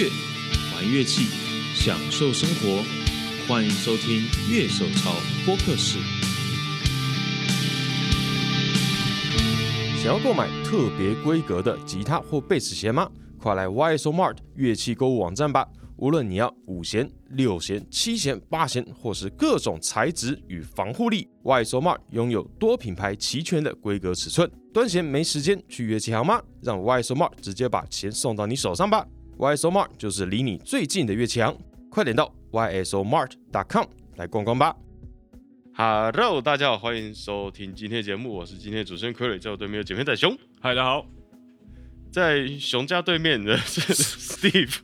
乐，玩乐器，享受生活。欢迎收听《乐手潮播客室》。想要购买特别规格的吉他或贝斯弦吗？快来 YSO Mart 乐器购物网站吧！无论你要五弦、六弦、七弦、八弦，或是各种材质与防护力，YSO Mart 拥有多品牌齐全的规格尺寸。端弦没时间去乐器行吗？让 YSO Mart 直接把钱送到你手上吧！YSO Mart 就是离你最近的乐器行，快点到 ysomart.com 来逛逛吧。Hello，大家好，欢迎收听今天的节目，我是今天的主持人傀儡，在我对面有姐妹仔熊。嗨，大家好，在熊家对面的是 Steve，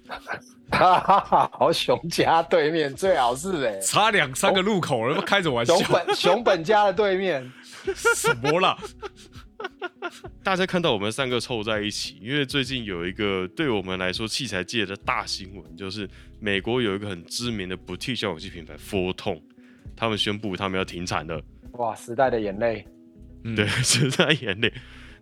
哈哈哈，好熊家对面最好是哎、差两三个路口了，开着玩笑熊，本熊本家的对面，什么啦？大家看到我们三个凑在一起，因为最近有一个对我们来说器材界的大新闻，就是美国有一个很知名的 boutique 效果器品牌 Four Tone，他们宣布他们要停产了。哇，时代的眼泪，嗯对，时代眼泪。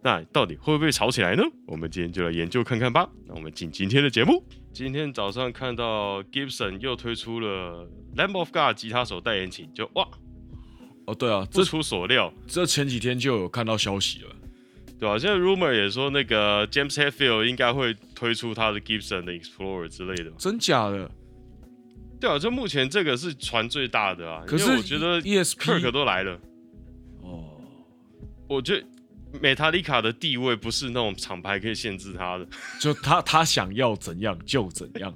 那到底会不会吵起来呢？我们今天就来研究看看吧。那我们进今天的节目。今天早上看到 Gibson 又推出了 Lamb of God 吉他手代言请，就哇，哦，对啊，这不出所料，这前几天就有看到消息了，对啊、现在 rumor 也说那个 James Hetfield 应该会推出他的 Gibson 的 Explorer 之类的。真假的？对啊，就目前这个是传最大的啊。可是我觉得 ESP Kirk 都来了，哦，我觉得 Metallica 的地位不是那种厂牌可以限制他的。就他他想要怎样就怎样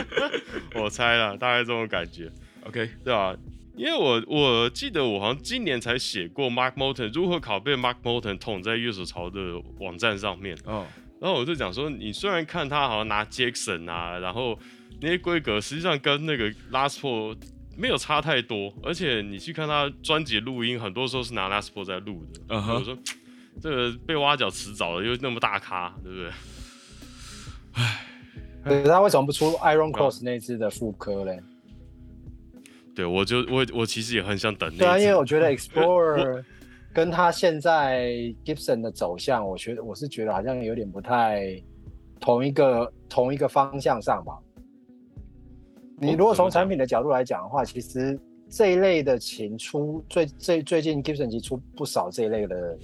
我猜了，大概这种感觉。，OK，对啊，因为我我记得我好像今年才写过 Mark Moulton 如何拷贝 Mark Moulton 捅在乐手潮的网站上面，哦，然后我就讲说，你虽然看他好像拿 Jackson 啊，然后那些规格实际上跟那个 Last Four 没有差太多，而且你去看他专辑录音，很多时候是拿 Last Four 在录的。嗯哼我说这个被挖角迟早的，又那么大咖，对不对？可是他为什么不出 Iron Cross 那支的副科嘞？对，我就我我其实也很想等那对啊，因为我觉得 Explorer 跟他现在 Gibson 的走向，我觉得我是觉得好像有点不太同一个同一个方向上吧。你如果从产品的角度来讲的话，其实这一类的琴出最最最近 Gibson 其实出不少这一类的，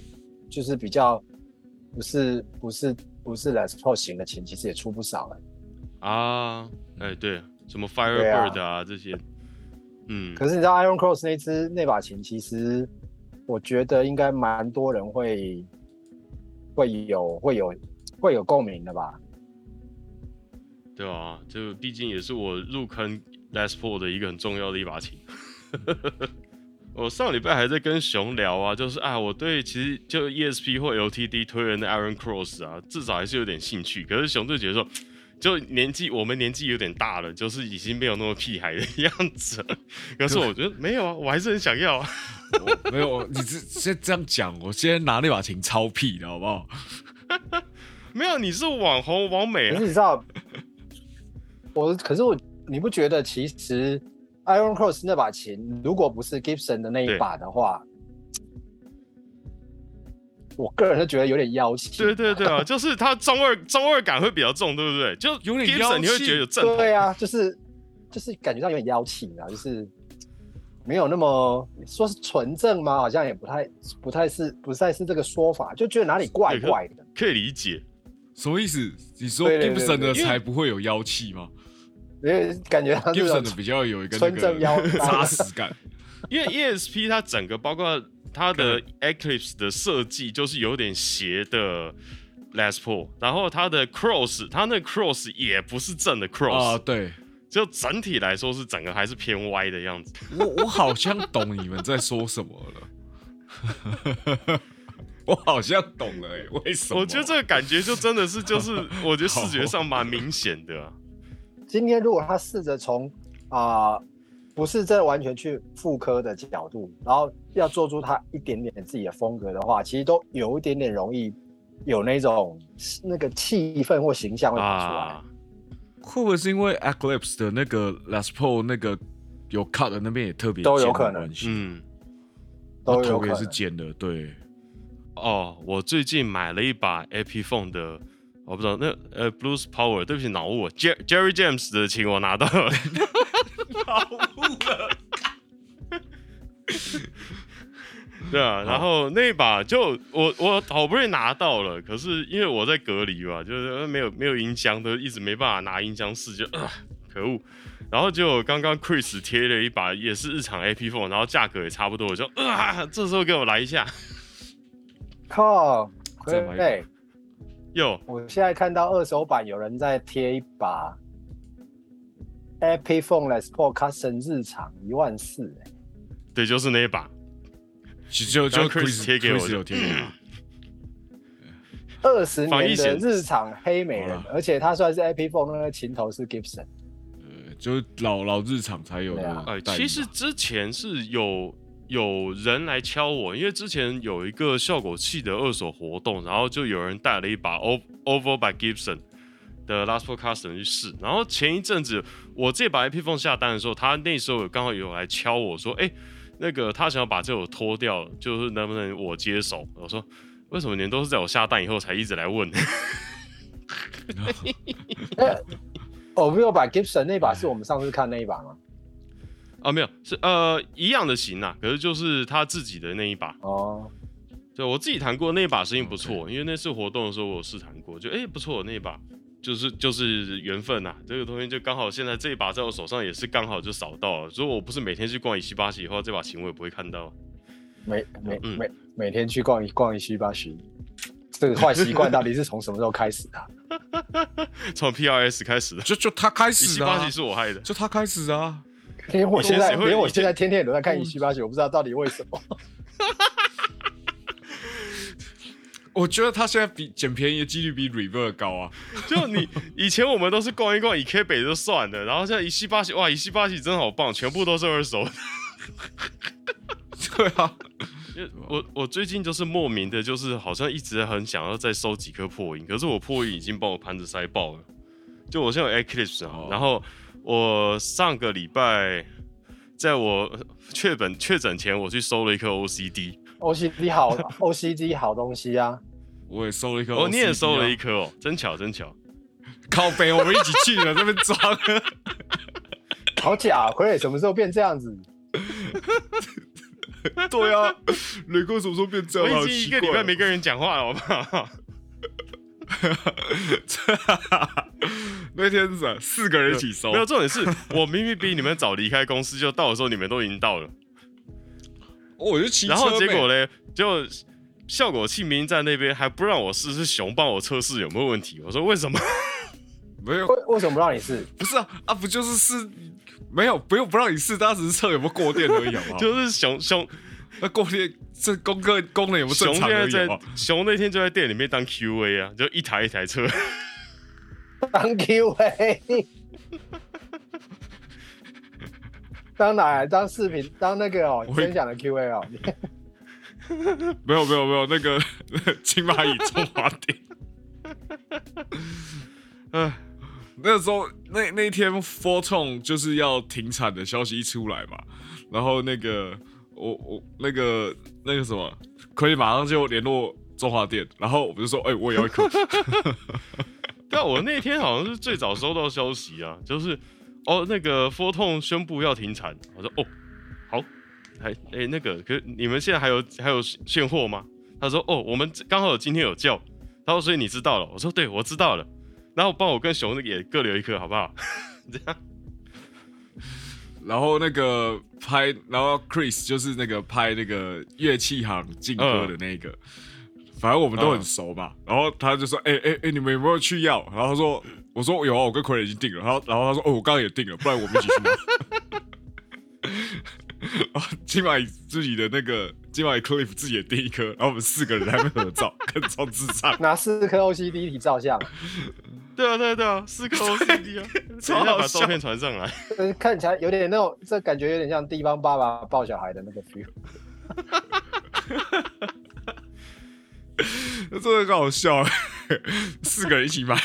就是比较不是不是不是 Les Paul 型的琴，其实也出不少了。啊，哎对，什么 Firebird 啊这些，嗯，可是你知道 Iron Cross 那支那把琴，其实我觉得应该蛮多人会会有会有会有共鸣的吧？对啊，就毕竟也是我入坑 Les Paul 的一个很重要的一把琴。我上礼拜还在跟熊聊啊，就是啊，我对其实就 ESP 或 LTD 推人的 Iron Cross 啊，至少还是有点兴趣。可是熊就觉得说，就年纪我们年纪有点大了，就是已经没有那么屁孩的样子了。可是我觉得没有啊，我还是很想要啊。没有，你这先这样讲，我现在拿那把琴超屁的好不好？没有，你是网红王美啊可是，你知道，我可是我你不觉得其实 Iron Cross 那把琴，如果不是 Gibson 的那一把的话，我个人就觉得有点妖气。对对对啊，就是他中二中二感会比较重，对不对？就有点妖你会觉得有正统。对啊，就是就是感觉上有点妖气啊，就是没有那么说是纯正吗？好像也不太不太是不太是这个说法，就觉得哪里怪怪的。可以理解，什么意思？你说对对对 Gibson 的才不会有妖气吗因为感觉他这？Gibson 的比较有一个那纯正妖个 扎实感，因为 ESP 它整个包括它的 Eclipse 的设计就是有点斜的 Les Paul，然后它的 Cross，它那 Cross 也不是正的 Cross，、啊，对就整体来说是整个还是偏歪的样子。我我好像懂你们在说什么了。我好像懂了、欸，为什么？我觉得这个感觉就真的是就是 我觉得视觉上蛮明显的、啊。今天如果他试着从啊、不是这完全去复刻的角度，然后要做出他一点点自己的风格的话，其实都有一点点容易有那种那个气氛或形象会跑出来。啊，会不会是因为 Eclipse 的那个 Les Paul 那个有 cut 的那边也特别都有可能。嗯，都有可能。是剪的，对，哦，我最近买了一把 Epiphone 的我不知道那呃 Blues Power，对不起脑雾了，Jer Jerry James 的琴我拿到。了，脑雾了。对啊，然后那一把就我我好不容易拿到了，可是因为我在隔离嘛，就是没有没有音箱，都一直没办法拿音箱试，就啊可恶。然后就刚刚 Chris 贴了一把也是日常 AP Phone，然后价格也差不多，我就啊这时候给我来一下，靠，再买一把对，哟我现在看到二手版有人在贴一把 Epiphone Les Paul Custom 日常一万四、欸，对，就是那一把，就就 Chris 贴给我 Chris 有贴给我。二十年的日常黑美人，而且它算是 Epiphone 那个琴头是 Gibson，呃，就是老老日常才有的啊。哎。其实之前是有有人来敲我，因为之前有一个效果器的二手活动，然后就有人带了一把 O Over by Gibson 的 Last for Custom 去试。然后前一阵子我这把 IP Phone 下单的时候，他那时候刚好有来敲我说，哎、那个他想要把这首脱掉，就是能不能我接手？我说为什么你们都是在我下单以后才一直来问？我 没有把 Gibson 那把是我们上次看那一把吗？啊，没有，是呃一样的型啊，可是就是他自己的那一把。哦，对我自己弹过那一把声音不错，因为那次活动的时候我有试弹过，就哎、不错那一把，就是就是缘分呐、这个东西就刚好现在这一把在我手上也是刚好就扫到了。如果我不是每天去逛一七八七的话，这把琴我也不会看到。每每嗯每每天去逛一逛一七八徐，这个坏习惯到底是从什么时候开始的啊、从 PRS 开始的，就就他开始啊，一七八七，是我害的。就他开始的啊。连我现在以前谁会连我现在天天都在看一七八徐，我不知道到底为什么。我觉得他现在比捡便宜的几率比 Reverb 高啊。就你以前我们都是逛一逛以 K 北就算了，然后现在一七八七，哇，一西八七真好棒，全部都是二手的。对啊，我我最近就是莫名的，就是好像一直很想要再收几颗破音，可是我破音已经把我盘子塞爆了。就我现在有 Eclipse 啊，哦然后我上个礼拜在我确诊确诊前，我去收了一颗 OCD，OCD 好 OCD 好东西啊，我也收了一颗、哦，你也收了一，颗哦，真巧真巧。靠北，我们一起去了，这边装。好假！傀儡什么时候变这样子？对啊，雷哥什么时候变这样？我已经一个礼拜没跟人讲话了，好不好？那天是四个人一起收，没有，重点是我明明比你们早离开公司，就到的时候你们都已经到了。哦我就骑车然后结果嘞，就效果器明明在那边，还不让我试，试熊帮我测试有没有问题。我说为什么？没有，为为什么不让你试？不是啊啊，不就是试？没有，不用不让你试，当时是测有没有过电而已，好？就是熊熊那过电这功课功能有没有正常而已，好现在？熊那天就在店里面当 QA 啊，就一台一台测。当 QA，当哪来？当视频？当那个哦，我分享的 QA 哦。没有没有没有，那个 金蚂蚁中华店。唉，那时候那那天 Fortune 就是要停产的消息一出来嘛，然后那个我我那个那个什么，可以马上就联络中华店，然后我就说，哎、我也要一颗，对啊，我那天好像是最早收到消息啊，就是哦，那个 Fortune 宣布要停产。我说哦，还哎、那个，可是你们现在还有还有现货吗？他说哦，我们刚好有今天有叫。他说所以你知道了？我说对，我知道了。然后帮我跟熊也各留一颗，好不好？这样然后那个拍，然后 Chris 就是那个拍那个乐器行劲歌的那个，反正我们都很熟嘛。然后他就说：“哎哎哎，你们有没有去要？”然后他说：“我说有啊，我跟傀儡已经定了。”然后然后他说：“哦，我刚刚也定了，不然我们一起去 拿。”然后金马自己的那个金马 Cliff 自己也订一颗，然后我们四个人在那合照，跟超智障。拿四颗 OCD 一起照相，对啊对啊对啊，四颗 OCD 啊，等一下把照片传上来。呃看起来有点那种，这感觉有点像地方爸爸抱小孩的那个 feel。真的很好笑，四个人一起买，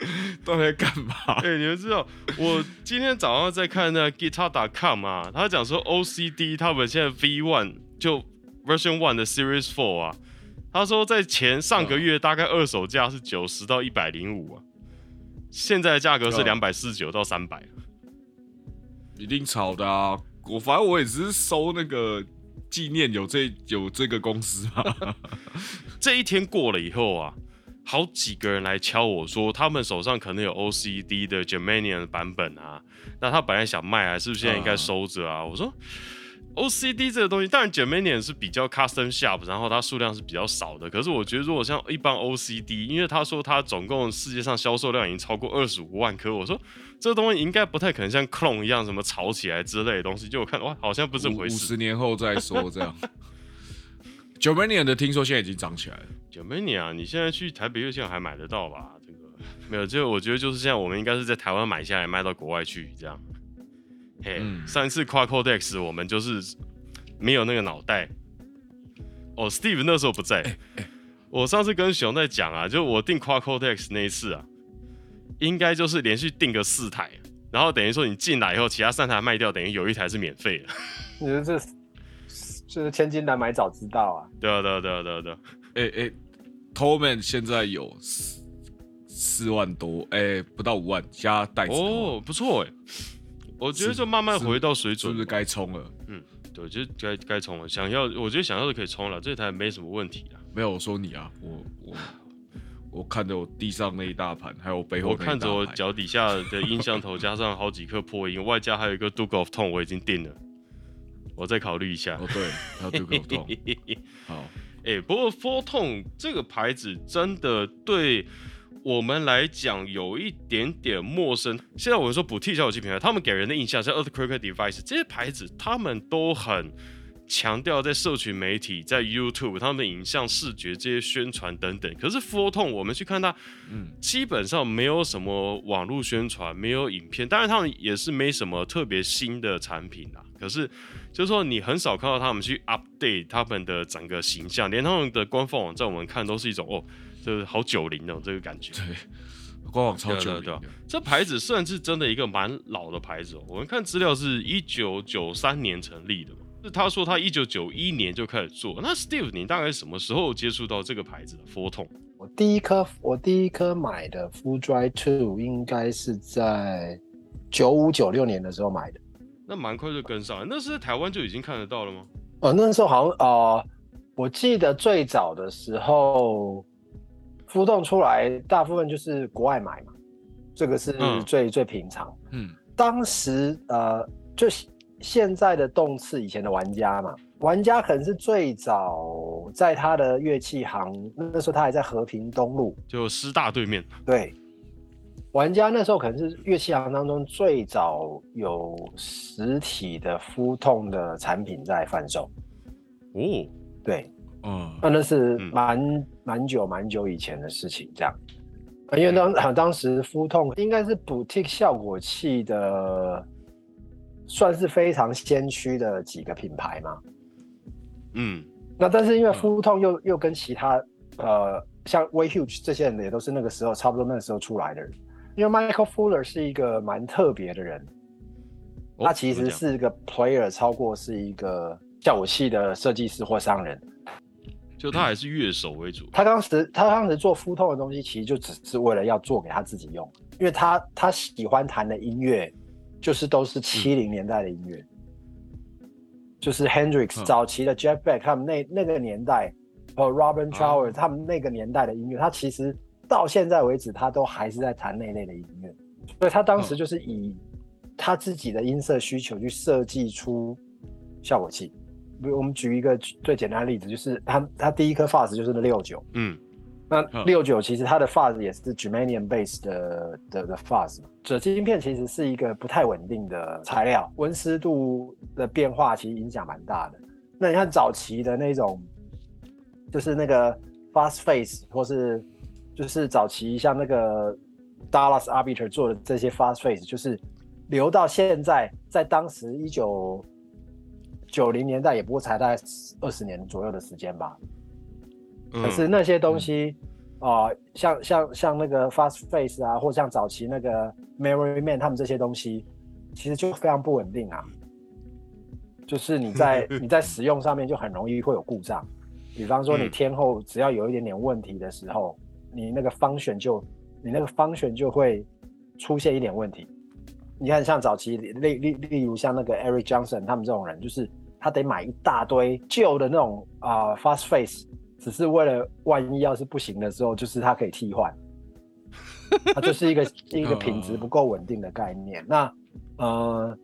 到底在干嘛？对、你们知道，我今天早上在看那个 Guitar.com 啊，他讲说 OCD 他们现在 V One 就 Version One 的 Series Four 啊，他说在前上个月大概二手价是九十到一百零五啊，现在的价格是嗯两百四十九到三百。一定炒的啊！我反正我也只是收那个纪念有这有这个公司啊。这一天过了以后啊，好几个人来敲我说，他们手上可能有 OCD 的 Germanian 版本啊，那他本来想卖啊，是不是现在应该收着啊？我说 OCD 这个东西，当然 Germanian 是比较 custom shop，然后它数量是比较少的。可是我觉得，如果像一般 OCD，因为他说他总共世界上销售量已经超过二十五万颗，我说这东西应该不太可能像 clone 一样什么炒起来之类的东西。就我看哇，好像不是回事五十。年后再说这样。九八年的听说现在已经涨起来了，Germania，你现在去台北乐器行还买得到吧？这个 没有，就我觉得就是这样，我们应该是在台湾买下来卖到国外去这样。嘿，嗯上一次跨 Codex 我们就是没有那个脑袋。哦，Steve 那时候不在。我上次跟熊在讲啊，就我订跨 Codex 那一次啊，应该就是连续订个四台，然后等于说你进来以后，其他三台卖掉，等于有一台是免费的。你说这这是千金难买早知道啊！对啊，对啊，对啊，对啊，对啊。哎哎 t o l m a n 现在有四四万多，哎、不到五万加袋子，哦，不错哎，我觉得就慢慢回到水准吧，是不是该冲了？嗯对，就该该冲了。想要，我觉得想要的可以冲了，这台没什么问题啊。没有，我说你啊，我我我看着我地上那一大盘，还有我背后看着我盘脚底下的音箱头加上好几颗破音，外加还有一个 Duke of Tone，我已经定了，我再考虑一下。哦，对，还有这个痛，好，哎、不过 Four Tone 这个牌子真的对我们来讲有一点点陌生。现在我们说补替小武器品牌，他们给人的印象是 Earthquake Device 这些牌子，他们都很强调在社群媒体、在 YouTube 他们的影像、视觉这些宣传等等。可是 Four Tone 我们去看它，嗯，基本上没有什么网络宣传，没有影片，当然他们也是没什么特别新的产品啦。可是就是说，你很少看到他们去 update 他们的整个形象，连他们的官方网站我们看都是一种哦，就是好九零的这个感觉。对，官网超对啊对啊对啊久的，这牌子算是真的一个蛮老的牌子哦。我们看资料是一九九三年成立的嘛，是他说他一九九一年就开始做。那 Steve，你大概什么时候接触到这个牌子的 f o t o n 我第一颗我第一颗买的 Full Dry Two 应该是在九五九六年的时候买的。那蛮快就跟上了，那是在台湾就已经看得到了吗？哦，那时候好像呃，我记得最早的时候，浮动出来大部分就是国外买嘛，这个是嗯最、最平常。嗯，当时呃，就现在的动次以前的玩家嘛，玩家可能是最早在他的乐器行，那时候他还在和平东路，就师大对面。对，玩家那时候可能是乐器行当中最早有实体的肤痛的产品在贩售。哦，对，嗯，那那是嗯蛮蛮久蛮久以前的事情，这样。呃因为当啊当时肤痛应该是 boutique 效果器的，算是非常先驱的几个品牌嘛。嗯，那但是因为肤痛又又跟其他呃像 Way Huge 这些人也都是那个时候差不多那个时候出来的人，因为 Michael Fuller 是一个蛮特别的人，哦他其实是一个 player 超过是一个效果器的设计师或商人。就他还是乐手为主。他当时他当时做肤痛的东西，其实就只是为了要做给他自己用，因为他他喜欢弹的音乐就是都是七零年代的音乐，就是 Hendrix 嗯早期的 Jeff Beck 他们那那个年代，和 Robin Trower、哦他们那个年代的音乐，他其实到现在为止，他都还是在弹那类的音乐，所以他当时嗯。就是以他自己的音色需求去设计出效果器。比如我们举一个最简单的例子，就是他他第一颗 Fuzz 就是那六九，嗯，那嗯。六九其实它的 fuzz 也是 Germanium base 的的的 fuzz 嘛，锗晶片其实是一个不太稳定的材料，温湿度的变化其实影响蛮大的。那你看早期的那种，就是那个 fast face 或是就是早期像那个 Dallas Arbiter 做的这些 fast face，就是留到现在，在当时一九九零年代也不过才大概二十年左右的时间吧。嗯可是那些东西，啊、像像像那个 Fast Face 啊，或像早期那个 Memory Man 他们这些东西，其实就非常不稳定啊。就是你在 你在使用上面就很容易会有故障，比方说你嗯天后只要有一点点问题的时候，你那个方选就你那个方选就会出现一点问题。你看，像早期例例例如像那个 Eric Johnson 他们这种人，就是他得买一大堆旧的那种啊、fast face，只是为了万一要是不行的时候，就是他可以替换。它就是一个 一个品质不够稳定的概念。那呃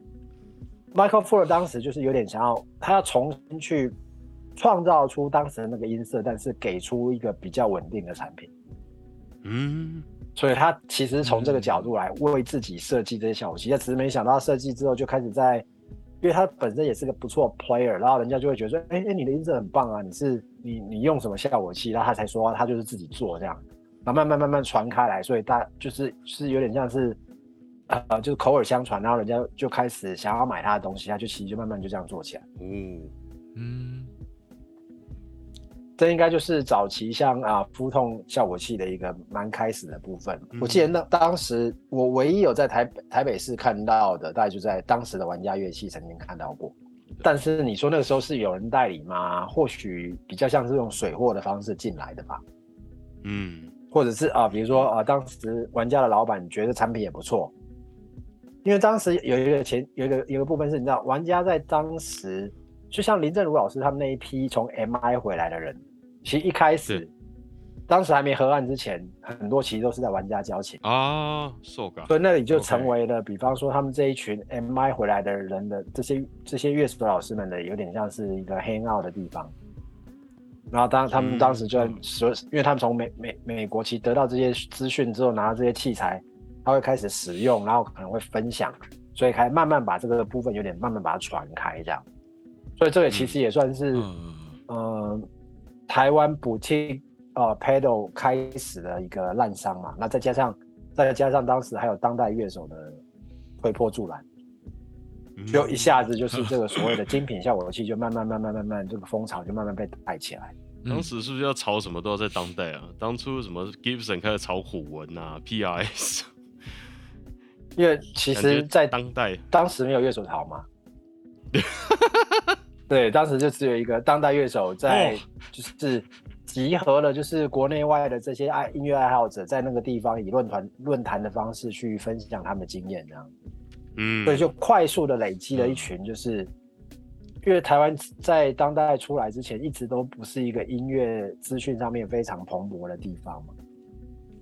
，Michael Ford 当时就是有点想要，他要重新去创造出当时的那个音色，但是给出一个比较稳定的产品。嗯，所以他其实从这个角度来为自己设计这些效果器，但只是没想到设计之后就开始在，因为他本身也是个不错的 player，然后人家就会觉得说，哎、哎、你的音色很棒啊，你是你你用什么效果器？然后他才说他就是自己做这样，然后慢慢慢慢传开来，所以大就是是有点像是。呃，就是口耳相传，然后人家就开始想要买他的东西，他就其实就慢慢就这样做起来。嗯，嗯，这应该就是早期像啊肤痛效果器的一个蛮开始的部分。我记得那当时我唯一有在台北台北市看到的，大概就在当时的玩家乐器曾经看到过。但是你说那个时候是有人代理吗？或许比较像是用水货的方式进来的吧，嗯，或者是啊，比如说啊，当时玩家的老板觉得产品也不错，因为当时有一个前有一个有一个部分是你知道，玩家在当时就像林正如老师他们那一批从 MI 回来的人，其实一开始当时还没合案之前，很多其实都是在玩家交情，啊，受感，所以那里就成为了比方说他们这一群 MI 回来的人的这些这些乐手老师们的有点像是一个 hang out 的地方。然后当他们嗯。当时就嗯。说，因为他们从美美美国其实得到这些资讯之后，拿到这些器材，他会开始使用，然后可能会分享，所以开始慢慢把这个部分有点慢慢把它传开这样。所以这个其实也算是嗯呃台湾补贴呃 pedal 开始的一个烂伤嘛，那再加上再加上当时还有当代乐手的推波助澜，嗯。就一下子就是这个所谓的精品效果器就慢慢慢慢慢慢这个风潮就慢慢被带起来。当时是不是要炒什么都要在当代啊？当初什么 Gibson 开始炒虎纹啊，PRS，因为其实，在当代。当时没有乐手潮嘛，对，当时就只有一个当代乐手在哦，就是集合了就是国内外的这些爱音乐爱好者，在那个地方以论坛论坛的方式去分享他们的经验，这样，嗯，所以就快速的累积了一群，就是因为台湾在当代出来之前，一直都不是一个音乐资讯上面非常蓬勃的地方嘛，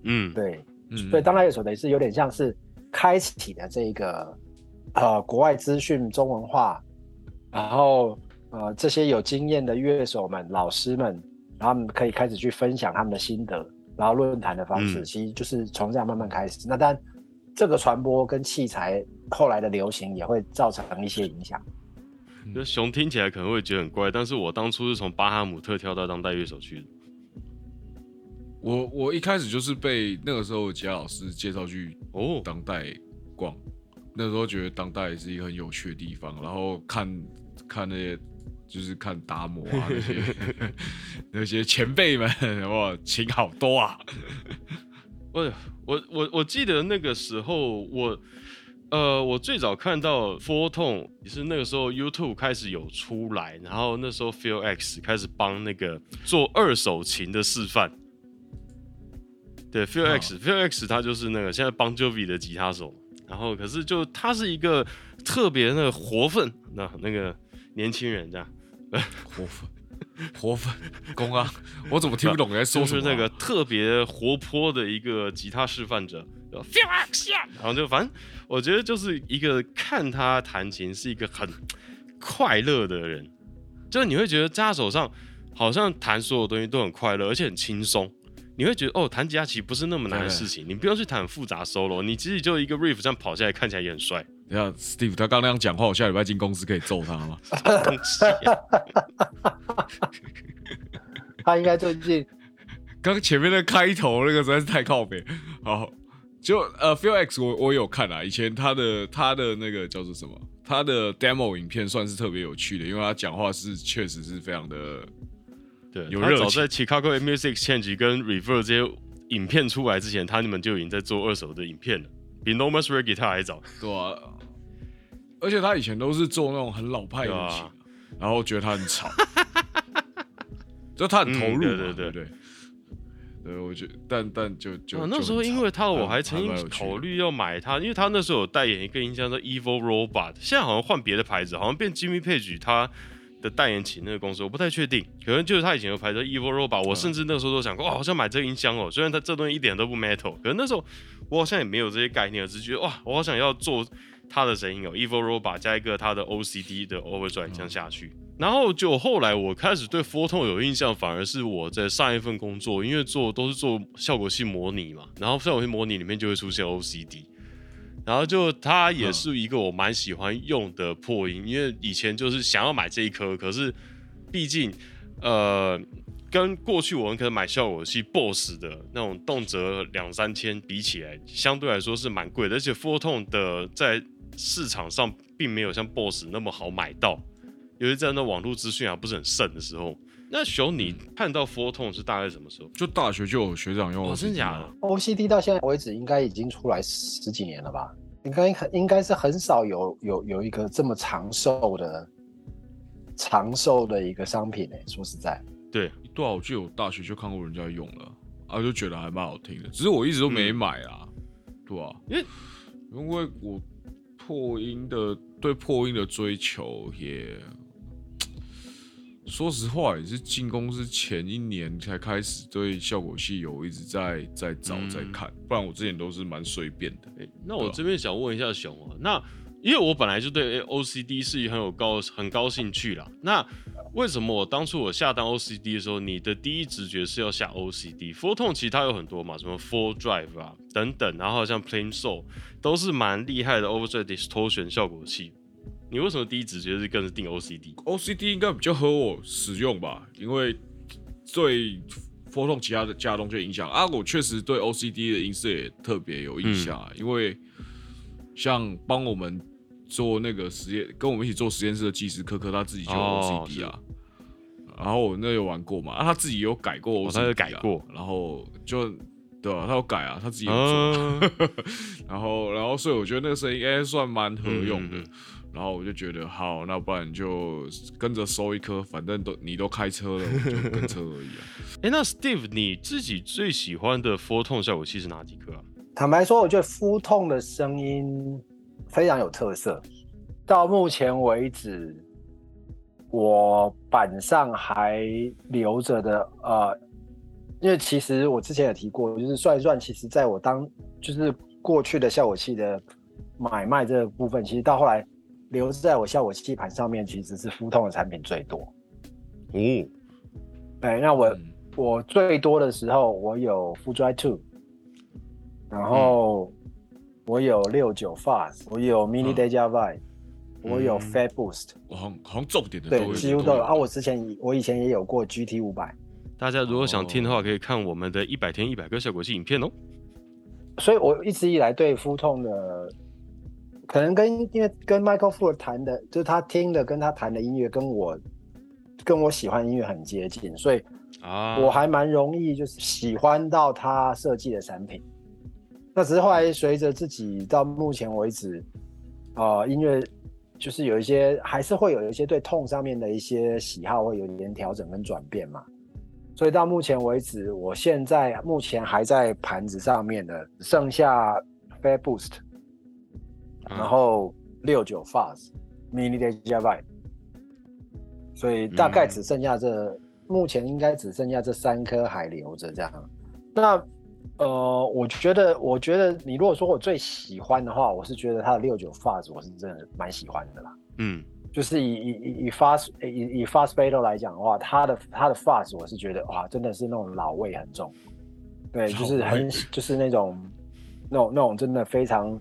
嗯，对，嗯所以当代乐手等于是有点像是开启了这一个呃国外资讯中文化，然后呃这些有经验的乐手们、老师们，然后他们可以开始去分享他们的心得，然后论坛的方式，嗯其实就是从这样慢慢开始。那当然，这个传播跟器材后来的流行也会造成一些影响。就熊听起来可能会觉得很怪，但是我当初是从巴哈姆特跳到当代乐手去的。我我一开始就是被那个时候吉老师介绍去哦，当代逛，那时候觉得当代是一个很有趣的地方，然后看看那些就是看达摩啊那些那些前辈们，哇，琴好多啊，我我我我记得那个时候我。呃，我最早看到 Four Tone 也是那个时候 YouTube 开始有出来，然后那时候 Phil X 开始帮那个做二手琴的示范。对，Phil 哦 X，Phil、X 他就是那个现在 Bon Jovi 的吉他手，然后可是就他是一个特别那个活分，那那个年轻人这样，活粉活粉公啊，我怎么听不懂你在 说什么啊、就是那个特别活泼的一个吉他示范者叫，Phil X，然后就反正我觉得就是一个看他弹琴是一个很快乐的人，就是你会觉得在他手上好像弹所有东西都很快乐，而且很轻松。你会觉得哦，弹吉他其实不是那么难的事情，你不用去弹很复杂 solo，你其实就一个 riff 这样跑下来，看起来也很帅。下，Steve 他刚那样讲话，我下礼拜进公司可以揍他吗？他应该最近 刚前面的开头那个实在是太靠北。好，就呃，Phil X 我我有看啊，以前他的他的那个叫做什么？他的 demo 影片算是特别有趣的，因为他讲话是确实是非常的对，有热情早在 Chicago Music Exchange 跟 Reverb 这些影片出来之前，他们就已经在做二手的影片了，比 Normus Rare Guitar 还早。对啊，而且他以前都是做那种很老派的然后觉得他很吵。就他很投入对对对对？对，我觉得，但但就就、啊，那时候因为他，我但还曾经考虑要买他，因为他那时候有代言一个音箱叫 Evil Robot，现在好像换别的牌子，好像变 Jimmy Page 他的代言起那个公司，我不太确定，可能就是他以前有拍的 Evil Robot。我甚至那时候都想过，哇，好像买这个音箱哦，虽然它这东西一点都不 metal，可是那时候我好像也没有这些概念，只是觉得哇，我好想要做他的声音哦，Evil Robot 加一个他的 OCD 的 Overdrive 这样下去。然后就后来我开始对 f o t o n 有印象，反而是我在上一份工作，因为做都是做效果器模拟嘛，然后效果器模拟里面就会出现 OCD，然后就它也是一个我蛮喜欢用的破音，因为以前就是想要买这一颗，可是毕竟呃跟过去我们可能买效果器 BOSS 的那种动辄两三千比起来，相对来说是蛮贵的，而且 f o r t o n 的在市场上并没有像 BOSS 那么好买到。尤其在那网络资讯还不是很盛的时候，那熊你看到 f o r t o n 是大概什么时候？就大学就有学长用 OCD 哦，真假的啊？OCD 到现在为止应该已经出来十几年了吧？应该很应该是很少有有有一个这么长寿的长寿的一个商品诶、说实在，对，对啊，我记得我大学就看过人家用了，啊，就觉得还蛮好听的，只是我一直都没买啊，对啊，因为因为我破音的对破音的追求也，说实话也是进公司前一年才开始对效果器有一直在在找嗯在看，不然我之前都是蛮随便的。诶那我这边想问一下熊啊，那因为我本来就对诶 OCD 是很有高很高兴趣啦。那为什么我当初我下单 OCD 的时候，你的第一直觉是要下 o r t o n 其他有很多嘛，什么 Full Drive 啊等等，然后像 Plain Soul 都是蛮厉害的 Overdrive Distortion 效果器。你为什么第一直觉是更是定 OCD？OCD 应该比较合我使用吧，因为对 f o r t o n 其他的加东西影响。啊，我确实对 OCD 的音色也特别有印象、啊，因为像帮我们做那个实验，跟我们一起做实验室的技师科科，他自己就 OCD 啊。然后我那有玩过嘛，啊，他自己有改过 OCD，、啊哦他有改过，然后就对啊，他有改啊，他自己有做，嗯，然后然后所以我觉得那个声音应该算蛮合用的。嗯嗯嗯然后我就觉得好，那不然就跟着收一颗，反正都你都开车了，我就跟车而已啊。哎、那 Steve 你自己最喜欢的 f o r t o n 效果器是哪几颗啊？坦白说，我觉得 Ford 痛的声音非常有特色。到目前为止，我板上还留着的，呃，因为其实我之前也提过，就是算一算，其实在我当就是过去的效果器的买卖这个部分，其实到后来留在我效果器盘上面，其实是肤痛的产品最多。哦，对，那我、嗯。我最多的时候，我有 Full Drive Two，然后我有六九 Fast，我有 Mini 嗯。Deja Vu，、我有嗯。Fat Boost，、我好像重点的都对，有，几乎都有。啊，我之前也我以前也有过 GT 五百，大家如果想听的话，可以看我们的一百天一百个效果器影片哦。所以我一直以来对肤痛的，可能跟因为跟 Michael Ford 弹的，就是他听的跟他弹的音乐跟我跟我喜欢的音乐很接近，所以啊，我还蛮容易就是喜欢到他设计的产品。那只是后来随着自己到目前为止，呃，音乐就是有一些还是会有一些对痛上面的一些喜好会有一点调整跟转变嘛。所以到目前为止，我现在目前还在盘子上面的剩下 Fair Boost，嗯。然后六九 Fuzz、Mini Deja Vu，所以大概只剩下这，目前应该只剩下这三颗还留着这样。那呃，我觉得，我觉得你如果说我最喜欢的话，我是觉得它的六九 Fuzz 我是真的蛮喜欢的啦。嗯，就是以以以以 fast 以以 fast battle 来讲的话，它的它的 fast 我是觉得哇，真的是那种老味很重，对，就是很就是那种那种那种真的非常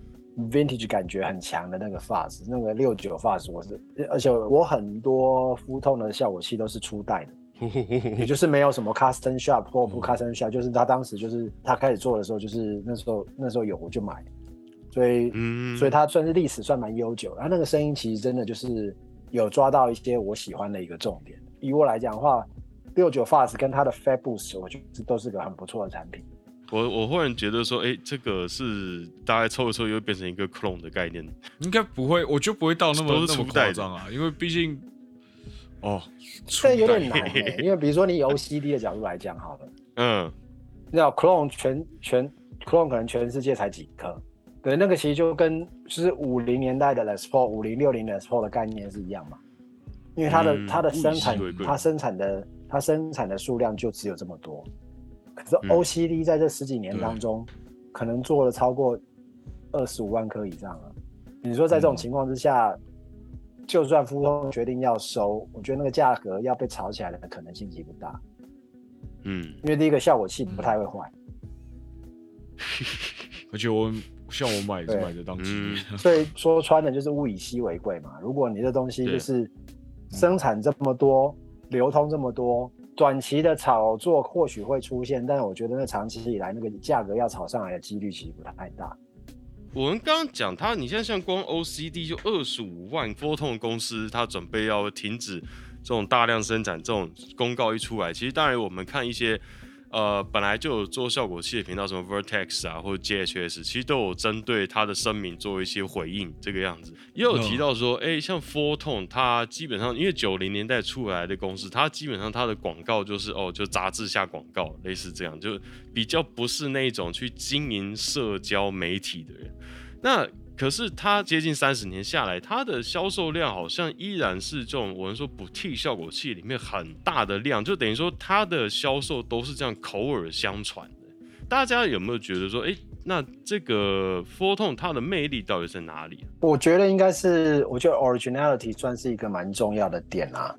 vintage 感觉很强的那个 fast，那个六九 fast 我是，而且我很多肤痛的效果器都是初代的，也就是没有什么 custom shop 或不 custom shop，就是他当时就是他开始做的时候，就是那时候那时候有我就买，所以嗯所以他算是历史算蛮悠久，然后那个声音其实真的就是有抓到一些我喜欢的一个重点。以我来讲的话，六九 Fast 跟它的 Fat Boost，我觉得都是个很不错的产品。我我忽然觉得说，哎、这个是大概凑一凑又变成一个 clone 的概念。应该不会，我就不会到那么那么夸张啊，因为毕竟哦，这有点难、欸，因为比如说你以 OCD 的角度来讲好了，嗯，你知道 clone 全全 clone 可能全世界才几颗，对，那个其实就跟就是五零年代的 Les Paul、五零六零 Les Paul 的概念是一样嘛，因为它的、嗯它的生产它生产的它生产的数量就只有这么多，可是嗯 OCD 在这十几年当中，可能做了超过二十五万颗以上了。你说在这种情况之下，就算富通决定要收，我觉得那个价格要被炒起来的可能性极不大，嗯，因为第一个效果器不太会坏。而且我像我买也是对买的当机嗯。面，所以说穿的就是物以稀为贵嘛。如果你这东西就是生产这么多，流通这么多，短期的炒作或许会出现，但是我觉得那长期以来那个价格要炒上来的几率其实不太大。我们刚刚讲它，你现在像光 OCD 就二十五万 p h o t o n 公司，它准备要停止这种大量生产，这种公告一出来，其实当然我们看一些呃本来就有做效果器的频道，什么 Vertex 啊或者 JHS，其实都有针对他的声明做一些回应，这个样子也有提到说，哎、像 Four Tone，它基本上因为九零年代出来的公司，它基本上它的广告就是哦就杂志下广告，类似这样，就比较不是那种去经营社交媒体的人。那可是它接近三十年下来，它的销售量好像依然是这种我们说补替效果器里面很大的量，就等于说它的销售都是这样口耳相传的。大家有没有觉得说，哎，那这个 Photon 它的魅力到底在哪里？我觉得应该是，我觉得 originality 算是一个蛮重要的点啊。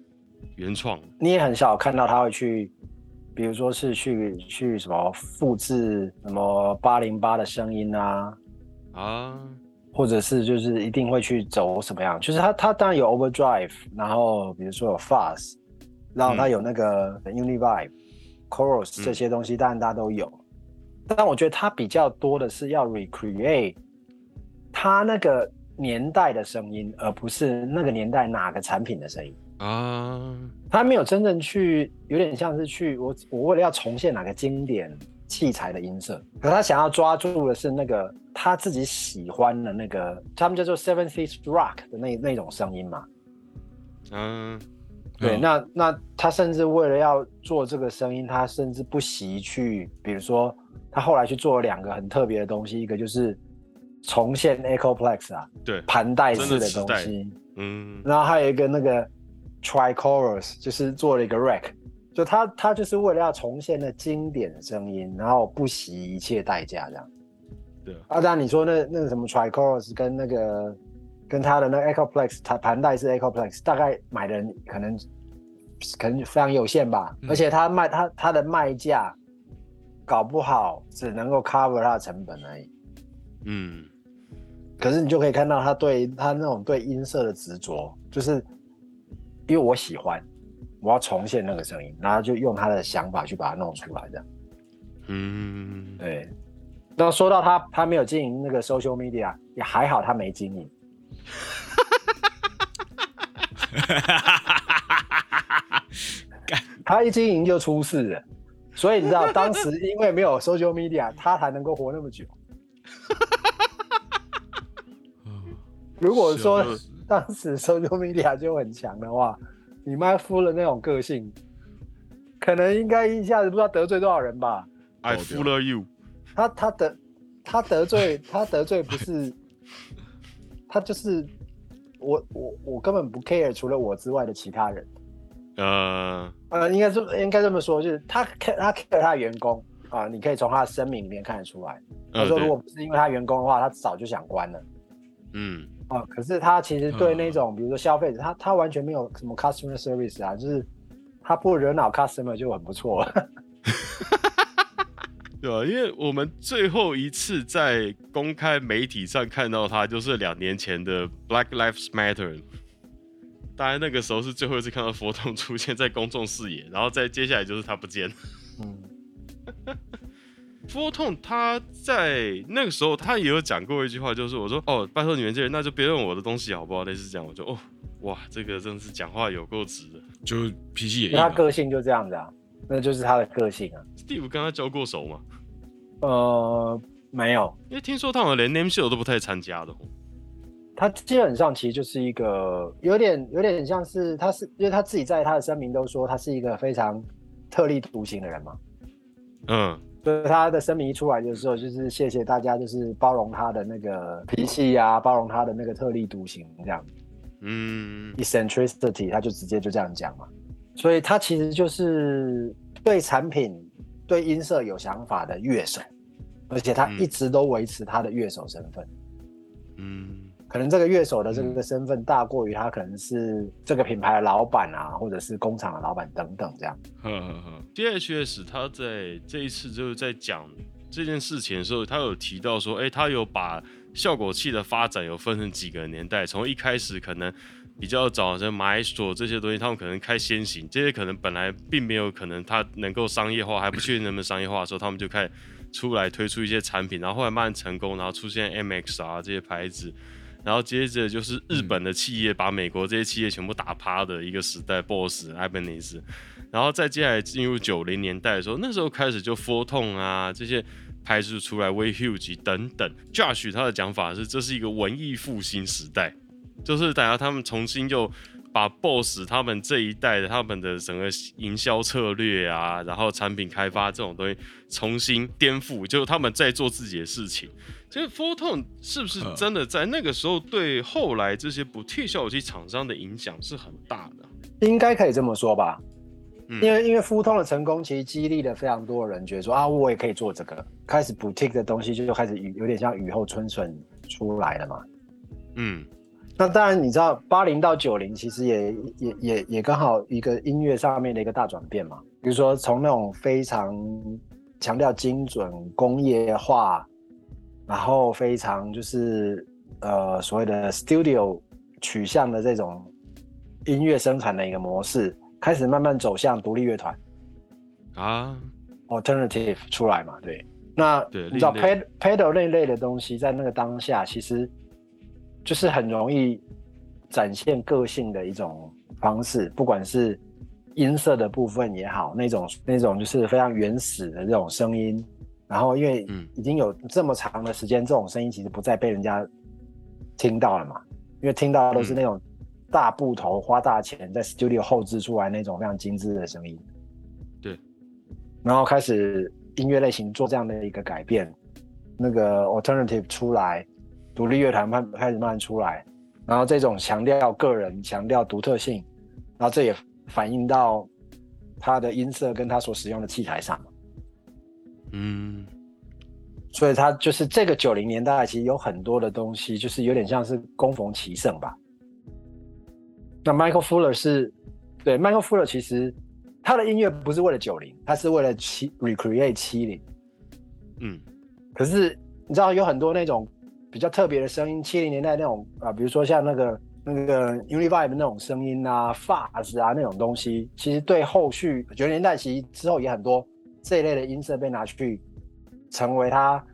原创，你也很少看到他会去，比如说是去去什么复制什么八零八的声音啊，啊，或者是就是一定会去走什么样？就是他他当然有 overdrive，然后比如说有 fast，然后他有那个 univibe、chorus 这些东西，当然大家都有。但我觉得他比较多的是要 recreate 他那个年代的声音，而不是那个年代哪个产品的声音。啊，他没有真正去，有点像是去我我为了要重现哪个经典器材的音色，可他想要抓住的是那个他自己喜欢的那个，他们叫做 seventies rock 的那那种声音嘛。嗯、对，嗯。那那他甚至为了要做这个声音，他甚至不惜去，比如说他后来去做了两个很特别的东西，一个就是重现 Echoplex 啊，对，盘带式的东西，嗯，然后还有一个那个 Trichorus，就是做了一个 rack，就他他就是为了要重现那经典的声音，然后不惜一切代价这样。对啊，当然你说那那个什么 Trichorus 跟那个跟他的那个 Echoplex，它盘带是 Echoplex，大概买的人可能可能非常有限吧，而且他卖他他的卖价搞不好只能够 cover 他的成本而已。嗯，可是你就可以看到他对他那种对音色的执着，就是因为我喜欢，我要重现那个声音，然后就用他的想法去把它弄出来，这样。嗯，对。那说到他，他没有经营那个 social media，也还好，他没经营。他一经营就出事了，所以你知道，当时因为没有 social media，他才能够活那么久。如果说是当时 social media 就很强的话，你妈夫的那种个性，可能应该一下子不知道得罪多少人吧。I fool you，他他得他得罪他得罪不是他就是我我我根本不 care 除了我之外的其他人。呃，呃，应该是应该这么说，就是他 care 他 care 他的员工啊，你可以从他的声明里面看得出来。他说如果不是因为他员工的话，他早就想关了。嗯，啊，可是他其实对那种、比如说消费者，他他完全没有什么 customer service 啊，就是他不惹恼 customer 就很不错了。对啊，因为我们最后一次在公开媒体上看到他，就是两年前的 Black Lives Matter。当然，那个时候是最后一次看到佛童出现在公众视野，然后再接下来就是他不见。嗯，佛通他在那个时候他也有讲过一句话，就是我说哦，拜托你们这人，那就别用我的东西好不好？类似这样，我就哦，哇，这个真的是讲话有够直的。就脾气也他。个性就这样子啊，那就是他的个性啊。Steve 跟他交过手吗？呃，没有，因为听说他好像连 name show 都不太参加的哦。他基本上其实就是一个有点有点像是他是因为他自己在他的声明都说他是一个非常特立独行的人嘛，嗯所以他的声明一出来的时候，就是谢谢大家，就是包容他的那个脾气呀、包容他的那个特立独行这样嗯 eccentricity，他就直接就这样讲嘛。所以他其实就是对产品、对音色有想法的乐手，而且他嗯一直都维持他的乐手身份。嗯可能这个乐手的这个身份大过于他可能是这个品牌的老板啊，或者是工厂的老板等等这样。呵呵呵，，DHS 他在这一次就是在讲这件事情的时候，他有提到说，哎、他有把效果器的发展有分成几个年代，从一开始可能比较早的 Maestro 这些东西，他们可能开先行，这些可能本来并没有可能它能够商业化，还不确定能不能商业化的时候，他们就开始出来推出一些产品，然后后来慢慢成功，然后出现 MX 啊这些牌子。然后接着就是日本的企业把美国这些企业全部打趴的一个时代，BOSS、Ibanez，然后再接下来进入九零年代的时候，那时候开始就 Photon 啊这些牌子出来，Way Huge 等等。Josh 他的讲法是，这是一个文艺复兴时代，就是大家他们重新又把 BOSS 他们这一代的他们的整个营销策略啊，然后产品开发这种东西重新颠覆，就是他们在做自己的事情。这个 Photon 是不是真的在那个时候对后来这些不替效果器厂商的影响是很大的？应该可以这么说吧，嗯因为因为富通的成功，其实激励了非常多人，觉得说啊，我也可以做这个，开始 boutique 的东西就就开始雨有点像雨后春笋出来了嘛。嗯那当然，你知道八零到九零其实也也也也刚好一个音乐上面的一个大转变嘛。比如说从那种非常强调精准工业化，然后非常就是呃所谓的 studio 取向的这种音乐生产的一个模式，开始慢慢走向独立乐团啊，alternative 出来嘛。对，那对你知道 ped pedal 那一类的东西，在那个当下其实就是很容易展现个性的一种方式，不管是音色的部分也好，那种那种就是非常原始的这种声音。然后因为嗯已经有这么长的时间，这种声音其实不再被人家听到了嘛，因为听到的都是嗯那种大部头花大钱在 studio 后置出来那种非常精致的声音。对，然后开始音乐类型做这样的一个改变，那个 alternative 出来，独立乐团慢开始慢慢出来，然后这种强调个人、强调独特性，然后这也反映到它的音色跟它所使用的器材上嘛。嗯所以他就是这个九零年代，其实有很多的东西，就是有点像是攻逢其胜吧。那 Michael Fuller 是，对 Michael Fuller 其实他的音乐不是为了九零，他是为了七 recreate 七零。嗯可是你知道有很多那种比较特别的声音，七零年代那种啊、比如说像那个那个 Univibe 那种声音啊、fuzz 啊那种东西，其实对后续九零年代其实之后也很多这一类的音色被拿去成为它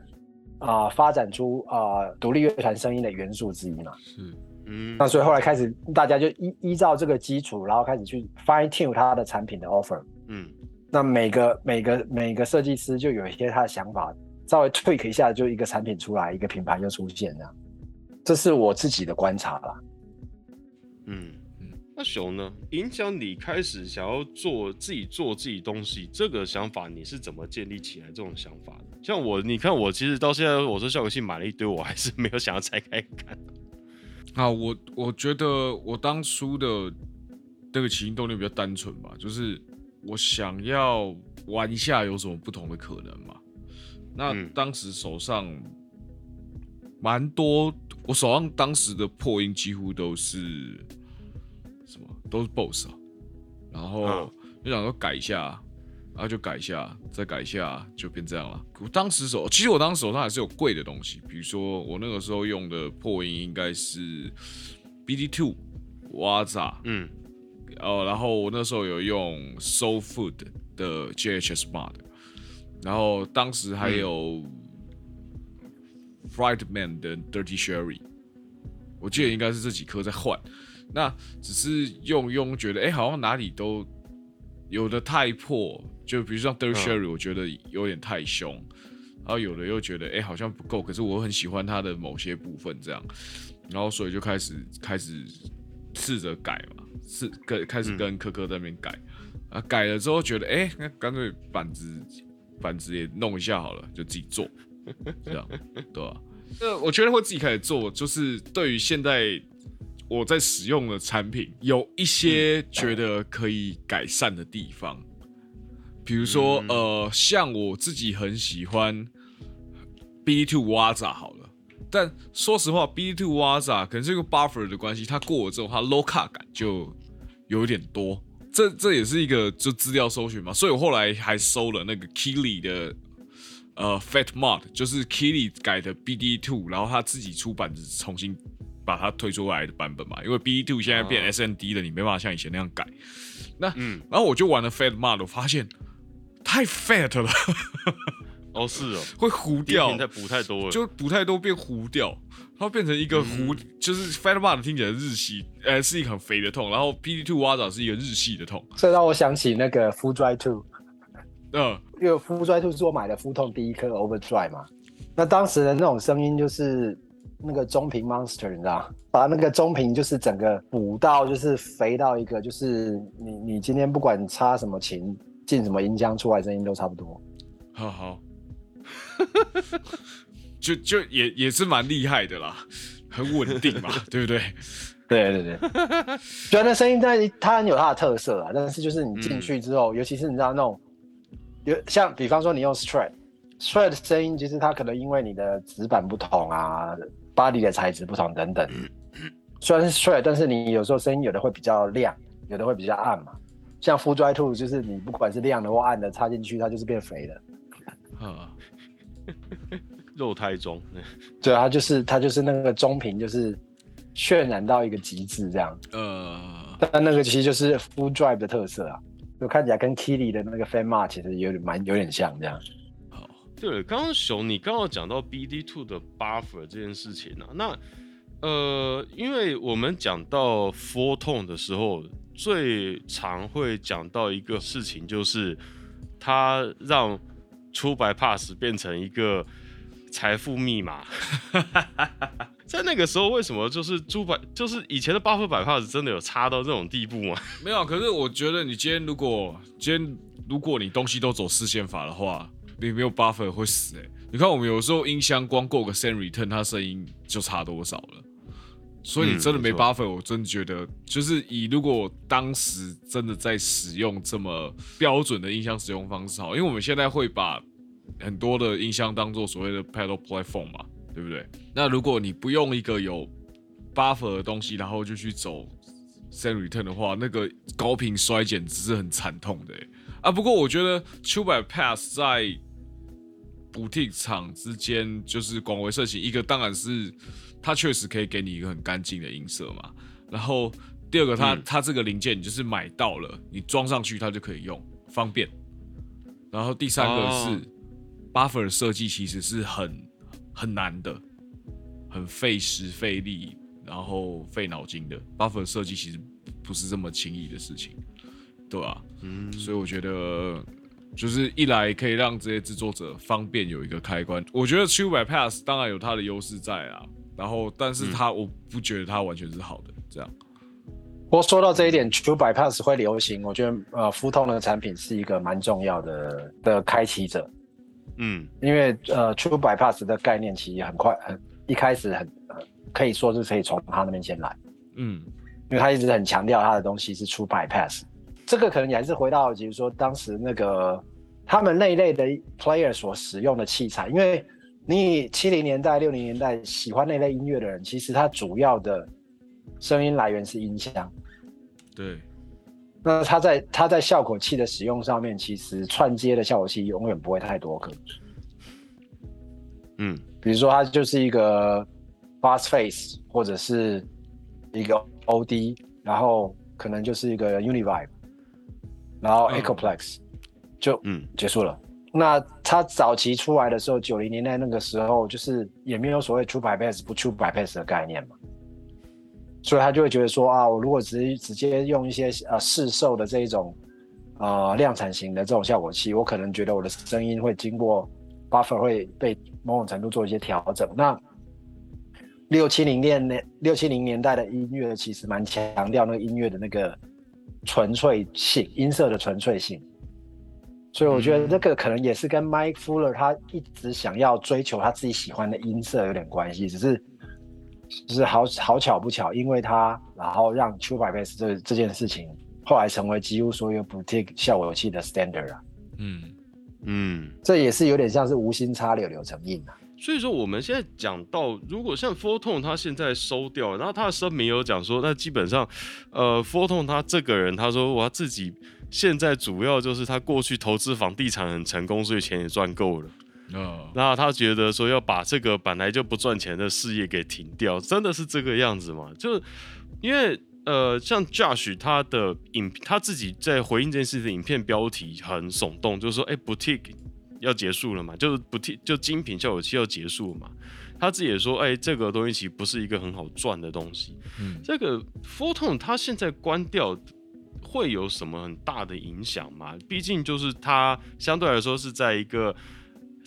啊、发展出啊、独立乐团声音的元素之一嘛。是嗯，那所以后来开始大家就依依照这个基础，然后开始去 fine tune 它的产品的 offer。嗯那每个每个每个设计师就有一些他的想法，稍微 tweak 一下，就一个产品出来，一个品牌就出现这样。这是我自己的观察啦。嗯那熊呢？影响你开始想要做自己做自己东西这个想法，你是怎么建立起来这种想法的？像我，你看我其实到现在，我说效果器买了一堆，我还是没有想要拆开看。啊，我我觉得我当初的那个起心动念比较单纯吧，就是我想要玩一下有什么不同的可能嘛。那嗯当时手上蛮多，我手上当时的破音几乎都是都是 BOSS 啊。然后嗯就想说改一下，然后就改一下，再改一下，就变这样了。我当时手，其实我当时手上还是有贵的东西，比如说我那个时候用的破音应该是 BD Two、哇咋，嗯哦，然后我那时候有用 Soul Food 的 JHS Mod，然后当时还有 Fried Man 的 Dirty Sherry，我记得应该是这几颗在换。那只是用用觉得，哎、好像哪里都有的太破，就比如像 Dirty 嗯 Sherry，我觉得有点太凶，然后有的又觉得，哎、好像不够，可是我很喜欢它的某些部分这样。然后所以就开始开始试着改嘛，是跟开始跟科科在那边改，啊改了之后觉得哎，那干脆板子板子也弄一下好了，就自己做，这样 对吧？呃，我觉得会自己开始做，就是对于现在我在使用的产品，有一些觉得可以改善的地方，比如说呃，像我自己很喜欢 B Two Waza 好了，但说实话，B Two Waza 可能是因为 buffer 的关系，它过了之后，它 low cut 感就有点多。这这也是一个就资料搜寻嘛，所以我后来还搜了那个 Kili 的。呃，Fat Mod 就是 Killy 改的 BD Two，然后他自己出版的重新把它推出来的版本嘛。因为 BD Two 现在变 SND 了，你没办法像以前那样改。那，嗯，然后我就玩了 Fat Mod，我发现太 fat 了。哦，是哦，会糊掉，太补太多了，就补太多变糊掉，它变成一个糊，就是 Fat Mod 听起来日系，呃，是一个很肥的痛，然后 BD Two 挖枣是一个日系的痛。这让我想起那个 Full Dry Two。嗯，因为 Full Dry Two 是我买的腹痛第一颗 Overdry 嘛，那当时的那种声音就是那个中频 Monster，你知道把那个中频就是整个补到就是肥到一个，就是你你今天不管插什么琴进什么音箱出来声音都差不多。好好，就就也也是蛮厉害的啦，很稳定嘛，对不对？对对对，虽然那声音但它很有它的特色啊，但是就是你进去之后，尤其是你知道那种。有像比方说你用 Strat，Strat 的声音其实它可能因为你的纸板不同啊，body 的材质不同等等，虽然是 Strat，但是你有时候声音有的会比较亮，有的会比较暗嘛。像 Full Dry Two 就是你不管是亮的或暗的插进去，它就是变肥的。啊，肉胎中，对啊，就是它就是那个中频就是渲染到一个极致这样。呃，但那个其实就是 Full Drive 的特色啊。就看起来跟 Kili 的那个 Fan Mark 其实有点蛮有点像这样。好，对，刚刚熊你刚刚讲到 BD Two 的 Buffer 这件事情啊，那呃，因为我们讲到 Four Tone 的时候，最常会讲到一个事情，就是它让出白 Pass 变成一个财富密码。在那个时候，为什么就是猪百，就是以前的 buffer 百帕子真的有差到这种地步吗？没有，可是我觉得你今天如果今天如果你东西都走四线法的话，你没有 buffer 会死哎。你看我们有时候音箱光过个 send return，它声音就差多少了。所以你真的没 buffer，我真的觉得就是以如果当时真的在使用这么标准的音箱使用方式好，因为我们现在会把很多的音箱当做所谓的 pedal platform 嘛。对不对？那如果你不用一个有 buffer 的东西，然后就去走 send return 的话，那个高频衰减只是很惨痛的啊。不过我觉得 t u b e Pass 在 boutique 厂之间就是广为盛行，一个当然是它确实可以给你一个很干净的音色嘛。然后第二个，它它这个零件你就是买到了，你装上去它就可以用，方便。然后第三个是 buffer 设计其实是很。很难的，很费时费力，然后费脑筋的。buffer 设计其实不是这么轻易的事情，对吧？嗯，所以我觉得就是一来可以让这些制作者方便有一个开关。我觉得 True Bypass 当然有它的优势在啊，然后但是它我不觉得它完全是好的。这样，不过说到这一点，True Bypass 会流行，我觉得呃，富通的产品是一个蛮重要的的开启者。嗯，因为呃，True Bypass 的概念其实很快，很一开始很呃可以说是可以从他那边先来，嗯，因为他一直很强调他的东西是 True Bypass，这个可能你还是回到，比如说当时那个他们那一类的 player 所使用的器材，因为你七零年代、六零年代喜欢那类音乐的人，其实他主要的声音来源是音箱，对。那它在它在效果器的使用上面，其实串接的效果器永远不会太多个。嗯，比如说它就是一个 Bass Face 或者是一个 OD，然后可能就是一个 Univibe，然后 Echoplex 就嗯结束了。那他早期出来的时候，九零年代那个时候，就是也没有所谓出 bypass 不出 bypass 的概念嘛。所以他就会觉得说啊，我如果直直接用一些呃市售的这一种呃量产型的这种效果器，我可能觉得我的声音会经过 buffer 会被某种程度做一些调整。那六七零年年六七零年代的音乐其实蛮强调那个音乐的那个纯粹性，音色的纯粹性。所以我觉得这个可能也是跟 Mike Fuller 他一直想要追求他自己喜欢的音色有点关系，只是只是好好巧不巧，因为他然后让 True Bass 这这件事情后来成为几乎所有 boutique 效果器的 standard 啊，嗯，嗯，这也是有点像是无心插柳柳成荫啊。所以说我们现在讲到，如果像 f o r t o n 他现在收掉，然后他的声明有讲说，那基本上，呃 f o r t o n 他这个人，他说我自己现在主要就是他过去投资房地产很成功，所以钱也赚够了。啊，那他觉得说要把这个本来就不赚钱的事业给停掉，真的是这个样子吗？就因为呃，像 Josh 他的影他自己在回应这件事的影片标题很耸动，就是说，哎，boutique 要结束了嘛，就是 boutique 就精品效果器要结束了嘛。他自己也说，哎，这个东西其实不是一个很好赚的东西。嗯这个 Photon 它现在关掉会有什么很大的影响吗？毕竟就是它相对来说是在一个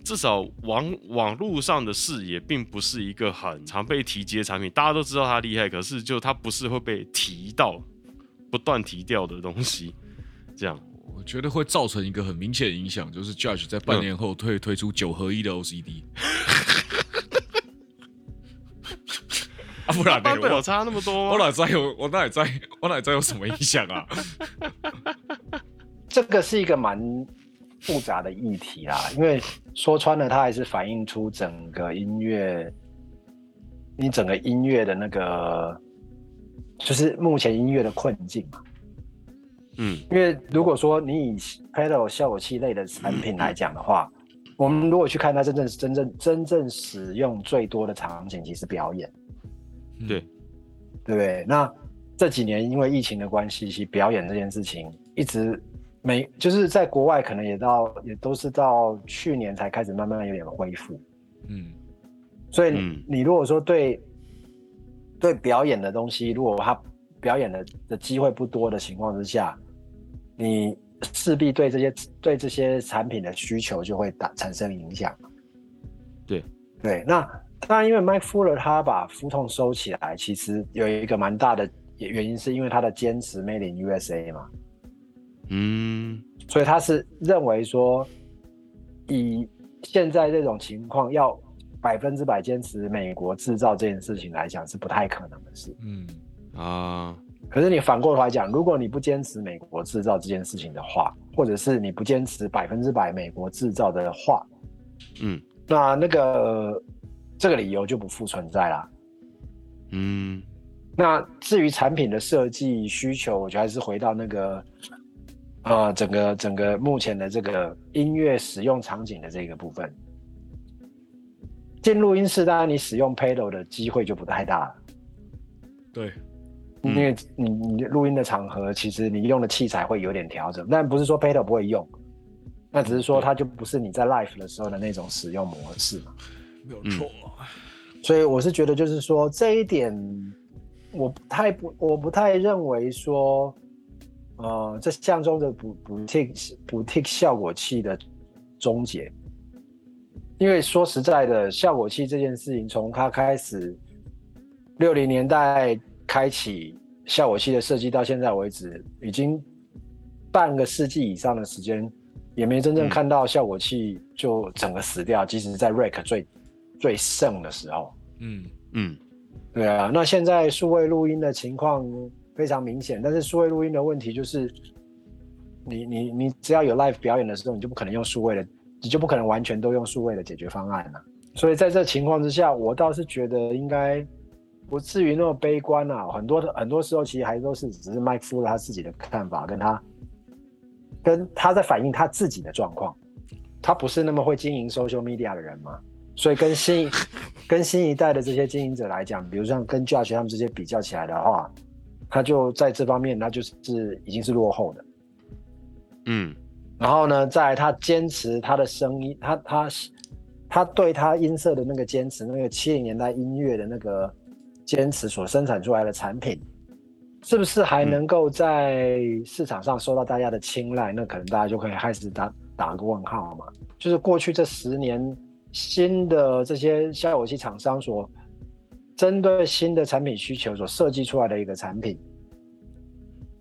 至少网网络上的视野，并不是一个很常被提及的产品。大家都知道它厉害，可是就它不是会被提到、不断提掉的东西。这样，我觉得会造成一个很明显的影响，就是 Judge 在半年后推推出九合一的 OCD。啊，不然呢？我差那么多？我哪知道有我哪里在我哪里知道有什么影响啊？这个是一个蛮复杂的议题啦，因为说穿了，它还是反映出整个音乐，你整个音乐的那个，就是目前音乐的困境嘛。嗯。因为如果说你以 pedal 效果器类的产品来讲的话，我们如果去看它真正真正真正使用最多的场景，其实表演，对，对。不对？那这几年因为疫情的关系，其实表演这件事情一直没，就是在国外可能也到也都是到去年才开始慢慢有点恢复。嗯。所以你,、如果说对对表演的东西，如果他表演的的机会不多的情况之下，你势必对这些对这些产品的需求就会打产生影响。对对，那当然，因为 Mike Fuller 他把腹痛收起来，其实有一个蛮大的原因，是因为他的坚持 Made in USA 嘛。嗯所以他是认为说，以现在这种情况，要百分之百坚持美国制造这件事情来讲，是不太可能的事。嗯啊，可是你反过头来讲，如果你不坚持美国制造这件事情的话，或者是你不坚持百分之百美国制造的话，嗯那那个这个理由就不复存在啦。嗯那至于产品的设计需求，我觉得还是回到那个，呃，整个整个目前的这个音乐使用场景的这个部分。进录音室，当然你使用 pedal 的机会就不太大了，对，嗯因为你你录音的场合，其实你用的器材会有点调整，但不是说 pedal 不会用，那只是说它就不是你在 live 的时候的那种使用模式嘛。嗯没有错。所以我是觉得，就是说这一点，我不太不，我不太认为说，呃，这象征着补补 tick 补 tick 效果器的终结。因为说实在的，效果器这件事情，从它开始六零年代开启效果器的设计到现在为止，已经半个世纪以上的时间，也没真正嗯看到效果器就整个死掉。即使在 Rack 最最盛的时候，嗯嗯对啊，那现在数位录音的情况非常明显，但是数位录音的问题就是你，你你只要有 live 表演的时候，你就不可能用数位的，你就不可能完全都用数位的解决方案了。所以在这情况之下，我倒是觉得应该不至于那么悲观啊。很多的很多时候其实还都是只是麦克夫他自己的看法，跟他跟他在反映他自己的状况。他不是那么会经营 social media 的人嘛，所以跟新跟新一代的这些经营者来讲，比如像跟 Josh 他们这些比较起来的话，他就在这方面，他就是已经是落后的。嗯然后呢，在他坚持他的声音，他他他对他音色的那个坚持，那个七零年代音乐的那个坚持所生产出来的产品，是不是还能够在市场上受到大家的青睐？那可能大家就可以开始打打个问号嘛。就是过去这十年，新的这些效果器厂商所针对新的产品需求所设计出来的一个产品，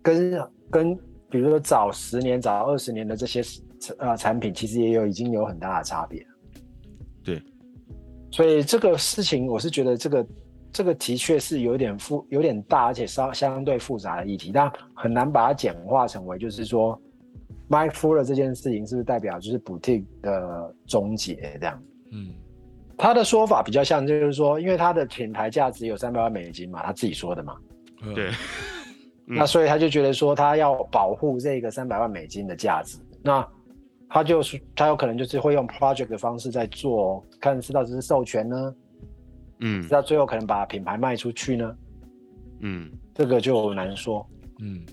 跟跟比如说早十年、早二十年的这些呃产品，其实也有已经有很大的差别。对，所以这个事情，我是觉得这个这个的确是有点复、有点大，而且相相对复杂的议题，但很难把它简化成为就是说，Mike Fuller 这件事情是不是代表就是 boutique 的终结这样？嗯，他的说法比较像，就是说，因为他的品牌价值有三百万美金嘛，他自己说的嘛，嗯。对，嗯。那所以他就觉得说，他要保护这个三百万美金的价值，那他就是他有可能就是会用 project 的方式在做，看是到底是授权呢，嗯是到最后可能把品牌卖出去呢，嗯这个就难说。嗯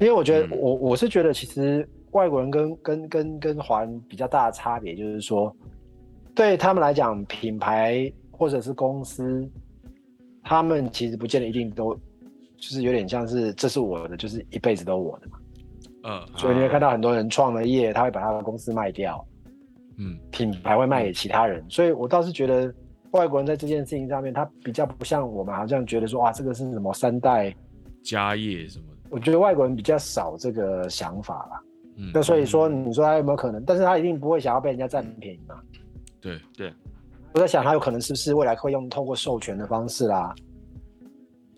因为我觉得嗯我我是觉得，其实外国人跟跟跟跟华人比较大的差别就是说，对他们来讲，品牌或者是公司，他们其实不见得一定都，就是有点像是这是我的，就是一辈子都我的嘛。嗯所以你会看到很多人创了业，他会把他的公司卖掉，嗯品牌会卖给其他人。所以我倒是觉得外国人在这件事情上面，他比较不像我们，好像觉得说哇，这个是什么三代。家业什么的，我觉得外国人比较少这个想法啦。嗯，那所以说，你说他有没有可能？但是他一定不会想要被人家占便宜嘛。对对我在想，他有可能是不是未来会用透过授权的方式啦，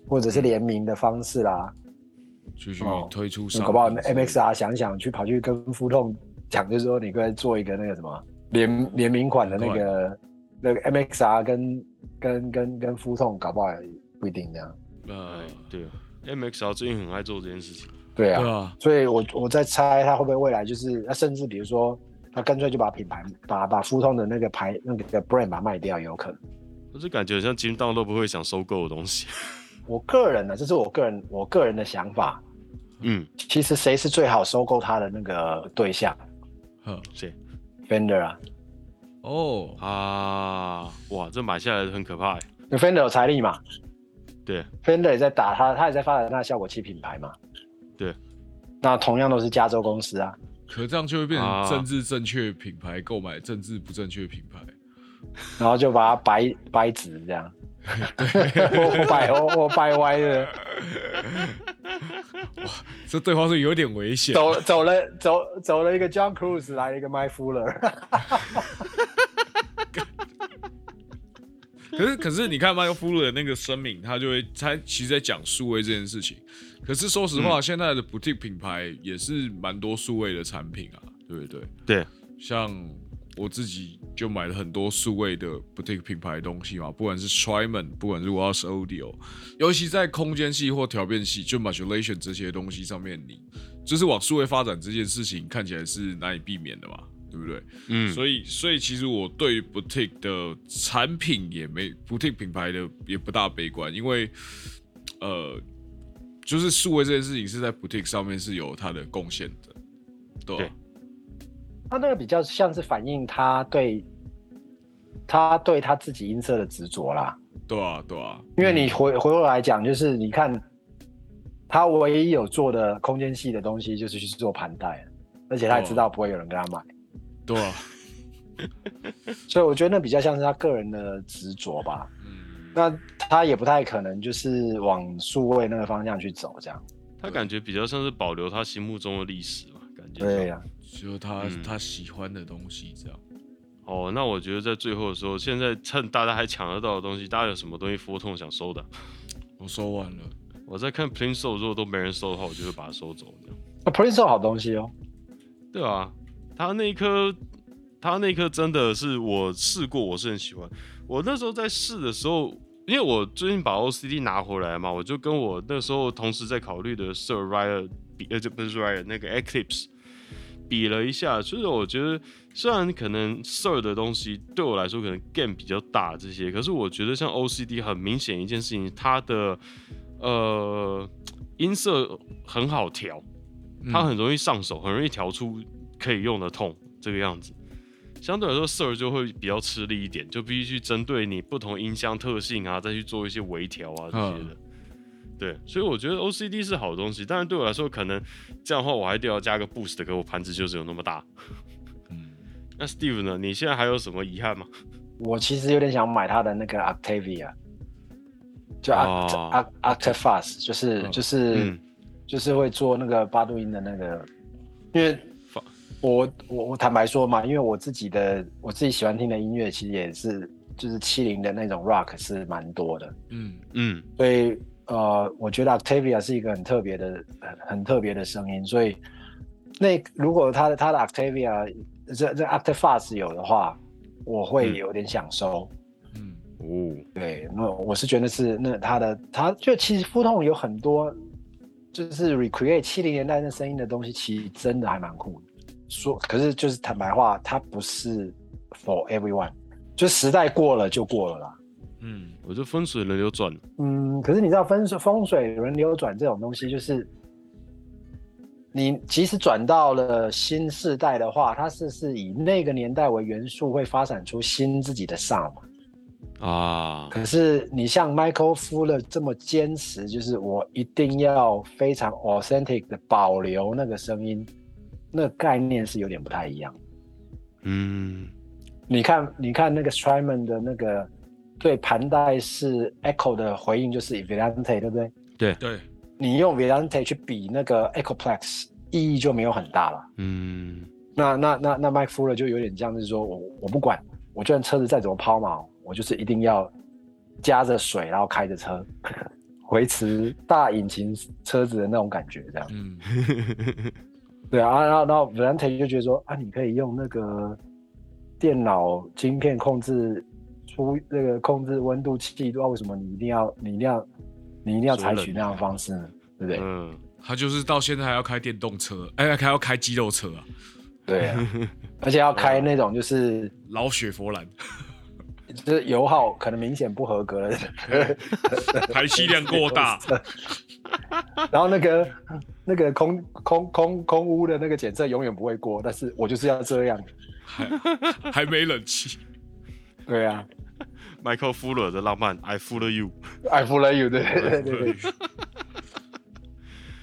或者是联名的方式啦。就去哦推出商搞不好 MXR 想想去跑去跟富痛讲，就是说你可以做一个那个什么联联名款的那个那个 MXR 跟跟跟跟富痛，搞不好也不一定这样。呃哎，对啊，MXR 最近很爱做这件事情。对啊，对啊，所以我我在猜他会不会未来就是，那甚至比如说他干脆就把品牌把把富通的那个牌那个 brand 把它卖掉，也有可能。可是感觉很像金当都不会想收购的东西。我个人呢，这是我个人我个人的想法。嗯，其实谁是最好收购他的那个对象嗯谁？Fender 啊，哦，啊，哇，这买下来很可怕欸。因为 Fender 有财力嘛？对，，Fender 也在打他，他也在发展他的效果器品牌嘛。对，那同样都是加州公司啊。可这样就会变成啊政治正确品牌购买政治不正确品牌，然后就把它掰掰直这样，我摆我我摆歪了。哇这对话是有点危险。走走了走走了一个 John Cruise，来了一个 Mike Fuller。可是可是你看麦克夫的那个声明，他就会他其实在讲数位这件事情。可是说实话，现在的 boutique 品牌也是蛮多数位的产品啊，对不对？对，像我自己就买了很多数位的 boutique 品牌的东西嘛，不管是 Tryman，不管是 Wash Audio，尤其在空间系或调变系，就 modulation 这些东西上面，你就是往数位发展这件事情，看起来是难以避免的嘛，对不对？嗯，所以，所以其实我对于 boutique 的产品也没 boutique 品牌的也不大悲观，因为呃，就是数位这件事情是在 boutique 上面是有它的贡献的，对吧？对他那个比较像是反映他对他对他自己音色的执着啦。对啊，对啊，因为你回回过来讲，就是你看他唯一有做的空间系的东西，就是去做盘带，而且他也知道不会有人跟他买，对啊，所以我觉得那比较像是他个人的执着吧。嗯，那他也不太可能就是往数位那个方向去走，这样。他感觉比较像是保留他心目中的历史嘛，感觉。对呀、就他、嗯他喜欢的东西这样。哦，那我觉得在最后的时候，现在趁大家还抢得到的东西，大家有什么东西 o o n 想收的？我收完了，我在看 Plain Soul，如果都没人收的话，我就会把它收走。这样。那 Prince 好东西哦，对啊，他那一颗，他那颗真的是我试过，我是很喜欢。我那时候在试的时候，因为我最近把 OCD 拿回来嘛，我就跟我那时候同时在考虑的 Sir Ryan 比，呃，这不是 Ryan 那个 Eclipse 比了一下，就是我觉得虽然可能 Sir 的东西对我来说可能 game 比较大这些，可是我觉得像 OCD 很明显一件事情，它的呃音色很好调。它很容易上手，很容易调出可以用的痛这个样子。相对来说，Sir 就会比较吃力一点，就必须去针对你不同音箱特性啊，再去做一些微调啊这些的。对，所以我觉得 OCD 是好东西，但是对我来说，可能这样的话我还得要加个 Boost，可我盘子就是有那么大。嗯，那 Steve 呢？你现在还有什么遗憾吗？我其实有点想买他的那个 Octavia，就哦 Act Act Fast，就是嗯就是嗯就是会做那个八度音的那个，因为我我我坦白说嘛，因为我自己的我自己喜欢听的音乐其实也是就是七零的那种 rock 是蛮多的，嗯嗯所以呃，我觉得 Octavia 是一个很特别的很很特别的声音，所以那如果他的他的 Octavia 这这 After Fast 有的话，我会嗯有点想收。嗯哦，对，那我是觉得是那他的他就其实腹痛有很多就是 recreate 七零年代那声音的东西，其实真的还蛮酷的。说可是就是坦白话，它不是 for everyone，就时代过了就过了啦。嗯我就风水轮流转，嗯，可是你知道风水风水轮流转这种东西，就是你其实转到了新世代的话，它是是以那个年代为元素，会发展出新自己的 sound 嘛。啊，可是你像 Michael Fuller 这么坚持，就是我一定要非常 authentic 的保留那个声音，那个概念是有点不太一样。嗯你看，你看那个 Strymon 的那个对盘带是 echo 的回应就是 Velante，对不对？对对，你用 Velante 去比那个 Echoplex，意义就没有很大了。嗯那那那那 Mike Fuller 就有点像是说我我不管，我就算车子再怎么抛锚，我就是一定要加着水，然后开着车，维持大引擎车子的那种感觉，这样。嗯 对啊，然后然后 Velante 就觉得说啊，你可以用那个电脑晶片控制出那个控制温度气度啊？为什么你一定要你一定要你一定要采取那样的方式呢？对不对？嗯，他就是到现在还要开电动车，哎，还要开肌肉车啊，对啊，而且要开那种就是 老雪佛兰，就是油耗可能明显不合格了，排气量过大，然后那个那个空空空空屋的那个检测永远不会过，但是我就是要这样。还还没冷气，对啊，Michael Fuller 的浪漫，I Fuller You，，I Fuller you，对对对对。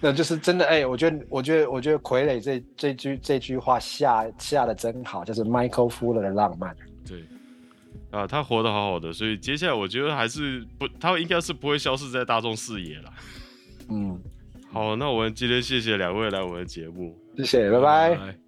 那就是真的，哎、我觉得，我觉得，我觉得傀儡这这句这句话下下的真好，就是 Michael Fuller 的浪漫。对，啊，他活得好好的，所以接下来我觉得还是不，他应该是不会消失在大众视野了。嗯，好，那我们今天谢谢两位来我们的节目，谢谢，拜拜。拜